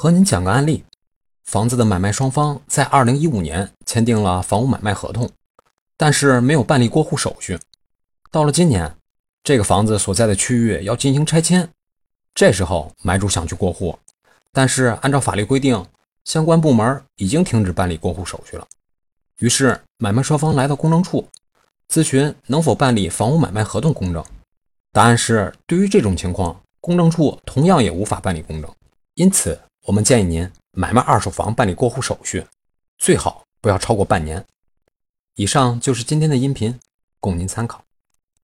和您讲个案例：房子的买卖双方在二零一五年签订了房屋买卖合同，但是没有办理过户手续。到了今年，这个房子所在的区域要进行拆迁，这时候买主想去过户，但是按照法律规定，相关部门已经停止办理过户手续了。于是买卖双方来到公证处咨询能否办理房屋买卖合同公证，答案是对于这种情况，公证处同样也无法办理公证。因此，我们建议您买卖二手房办理过户手续，最好不要超过半年。以上就是今天的音频，供您参考。